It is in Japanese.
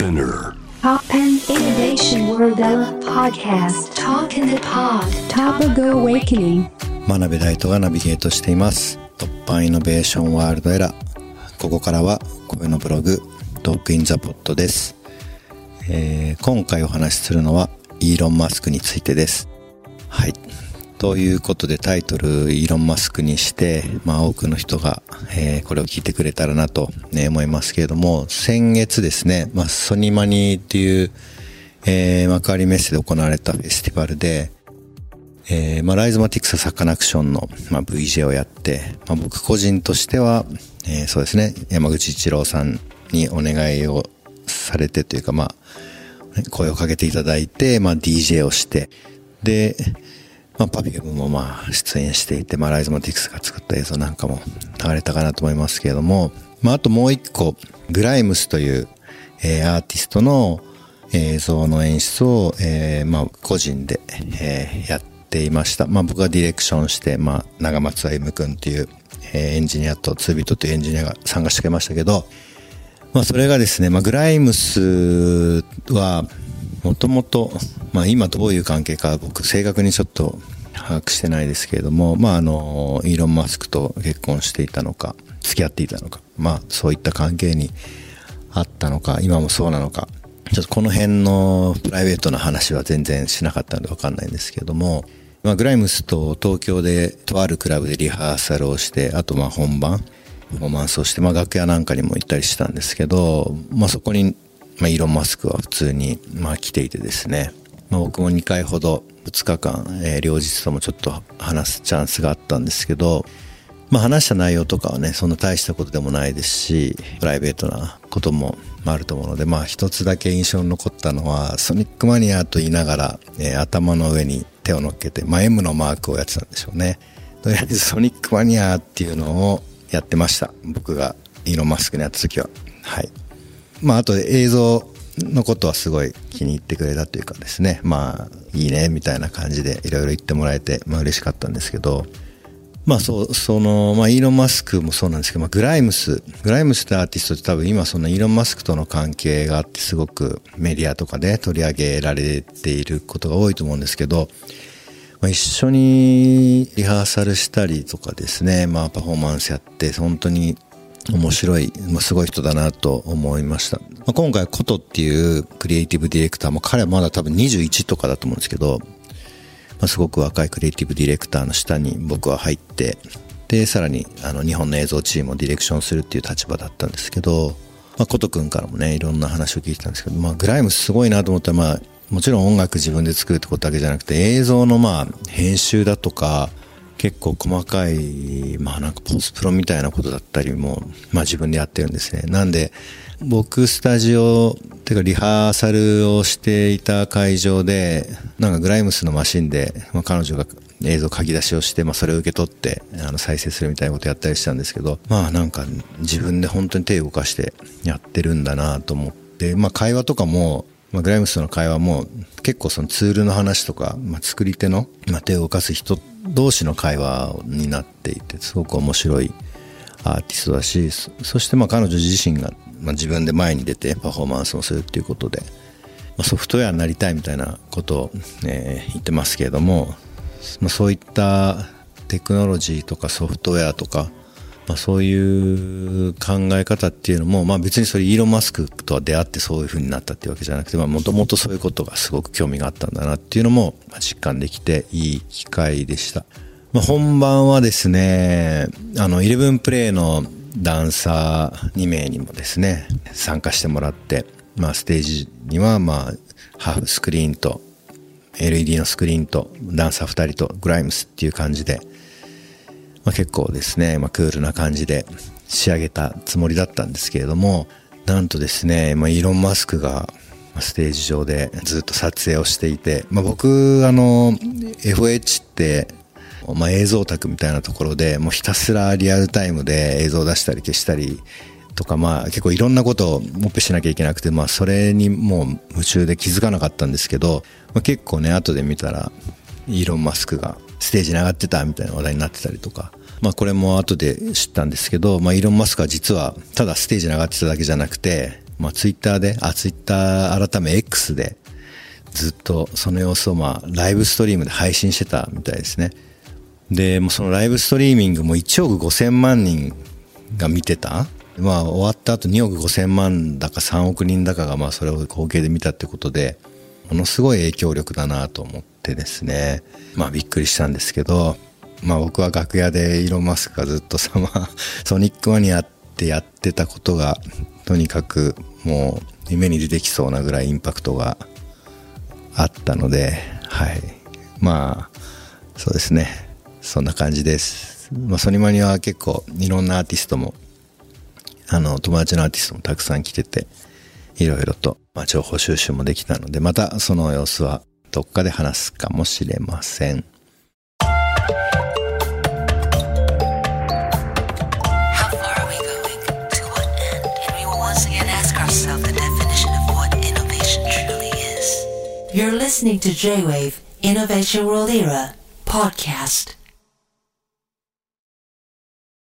Spinner. Innovation World Podcast. Talk in the Pod. Topago Awakening. 真鍋大斗がナビゲートしています。突破イノベーションワールドエラー。ここからは声のブログトークインザポットです、えー今回お話しするのはイーロン・マスクについてです。はいということでタイトルイーロン・マスクにして、まあ多くの人が、えーこれを聞いてくれたらなと、ね、思いますけれども、先月ですね、まあソニマニっていう、えー幕張メッセで行われたフェスティバルで、えーまあ、ライズマティクスサカナクションの、まあ、VJ をやって、まあ、僕個人としては、えーそうですね、山口一郎さんにお願いをされてというか、まあ、声をかけていただいて、まあ、DJ をして、で、まあ、 Perfume もまあ、出演していて、まあ、 Rhizomatiks が作った映像なんかも流れたかなと思いますけれども、まあ、あともう一個、 Grimes という、えーアーティストの映像の演出を、えーまあ、個人で、えーやっていました。まあ、僕がディレクションして、まあ、長松歩夢君っていう、えーエンジニアとツービットというエンジニアが参加してくれましたけど、まあ、それがですね、まあ、 Grimes は、もともと、まあ、今どういう関係か僕正確にちょっと把握してないですけれども、まあ、あの、イーロン・マスクと結婚していたのか、付き合っていたのか、まあ、そういった関係にあったのか、今もそうなのか、ちょっとこの辺のプライベートな話は全然しなかったのでわかんないんですけども、まあ、グライムスと東京でとあるクラブでリハーサルをして、あとまあ本番、パフォーマンスをして、まあ楽屋なんかにも行ったりしたんですけど、まあそこに、まあイーロン・マスクは普通に、まあ来ていてですね、まあ僕も2回ほど2日間、えー両日ともちょっと話すチャンスがあったんですけど、まあ話した内容とかはね、そんな大したことでもないですし、プライベートなこともあると思うので、まあ一つだけ印象に残ったのは、ソニックマニアと言いながら、えー頭の上に手を乗っけて、まあ M のマークをやってたんでしょうね。とりあえずソニックマニアっていうのをやってました。僕がイーロン・マスクにやった時は。はい。まああと映像のことはすごい気に入ってくれたというかですね、まあいいねみたいな感じでいろいろ言ってもらえて、まあ嬉しかったんですけど、まあそ、その、まあイーロン・マスクもそうなんですけど、まあグライムス、グライムスってアーティストって多分今そのイーロン・マスクとの関係があってすごくメディアとかで取り上げられていることが多いと思うんですけど、まあ、一緒にリハーサルしたりとかですね、まあパフォーマンスやって本当に面白い、まあ、すごい人だなと思いました。まあ、今回コトっていうクリエイティブディレクターも彼はまだ多分21とかだと思うんですけど、まあ、すごく若いクリエイティブディレクターの下に僕は入って、で、さらにあの日本の映像チームをディレクションするっていう立場だったんですけど、まあ、コト君からもね、いろんな話を聞いてたんですけど、まあ、グライムすごいなと思ったら、まあ、もちろん音楽自分で作るってことだけじゃなくて、映像のまあ、編集だとか、結構細かい、まあなんかポスプロみたいなことだったりも、まあ自分でやってるんですね。なんで、僕スタジオ、てかリハーサルをしていた会場で、なんかグライムスのマシンで、まあ彼女が映像書き出しをして、まあそれを受け取って、あの再生するみたいなことやったりしたんですけど、まあなんか自分で本当に手を動かしてやってるんだなと思って、まあ会話とかも、まあ、グライムスとの会話も結構そのツールの話とか、まあ、作り手の、まあ、手を動かす人同士の会話になっていてすごく面白いアーティストだしそしてまあ彼女自身が、まあ、自分で前に出てパフォーマンスをするっていうことで、まあ、ソフトウェアになりたいみたいなことを、えー言ってますけれども、まあ、そういったテクノロジーとかソフトウェアとかまあ、そういう考え方っていうのも、まあ別にそれイーロン・マスクとは出会ってそういう風になったっていうわけじゃなくて、もともとそういうことがすごく興味があったんだなっていうのも実感できていい機会でした。まあ本番はですね、あの、11プレイのダンサー2名にもですね、参加してもらって、まあステージにはまあハーフスクリーンと LED のスクリーンとダンサー2人とグライムスっていう感じで、まあ、結構ですね、まあ、クールな感じで仕上げたつもりだったんですけれども、なんとですね、まあ、イーロン・マスクがステージ上でずっと撮影をしていて、まあ、僕、あの、FH って、まあ、映像オタクみたいなところで、もうひたすらリアルタイムで映像を出したり消したりとか、まあ結構いろんなことをもっぺしなきゃいけなくて、まあそれにもう夢中で気づかなかったんですけど、まあ、結構ね、後で見たら、イーロン・マスクがステージに上がってたみたいな話題になってたりとか、まあこれも後で知ったんですけど、まあイーロン・マスクは実はただステージに上がってただけじゃなくて、まあツイッターで、あ、ツイッター改め X でずっとその様子をまあライブストリームで配信してたみたいですね。で、もそのライブストリーミングも1億5000万人が見てたまあ終わった後2億5000万だか3億人だかがまあそれを合計で見たってことで、ものすごい影響力だなと思っってですね、まあびっくりしたんですけど、まあ僕は楽屋でイーロン・マスクがずっとさ、ま あソニックマニアってやってたことが、とにかくもう夢に出てきそうなぐらいインパクトがあったので、はい。まあ、そうですね。そんな感じです。まあソニマニアは結構いろんなアーティストも、あの、友達のアーティストもたくさん来てて、いろいろと、まあ、情報収集もできたので、またその様子はどっかで話すかもしれません。You're listening to J-Wave Innovation World Era podcast.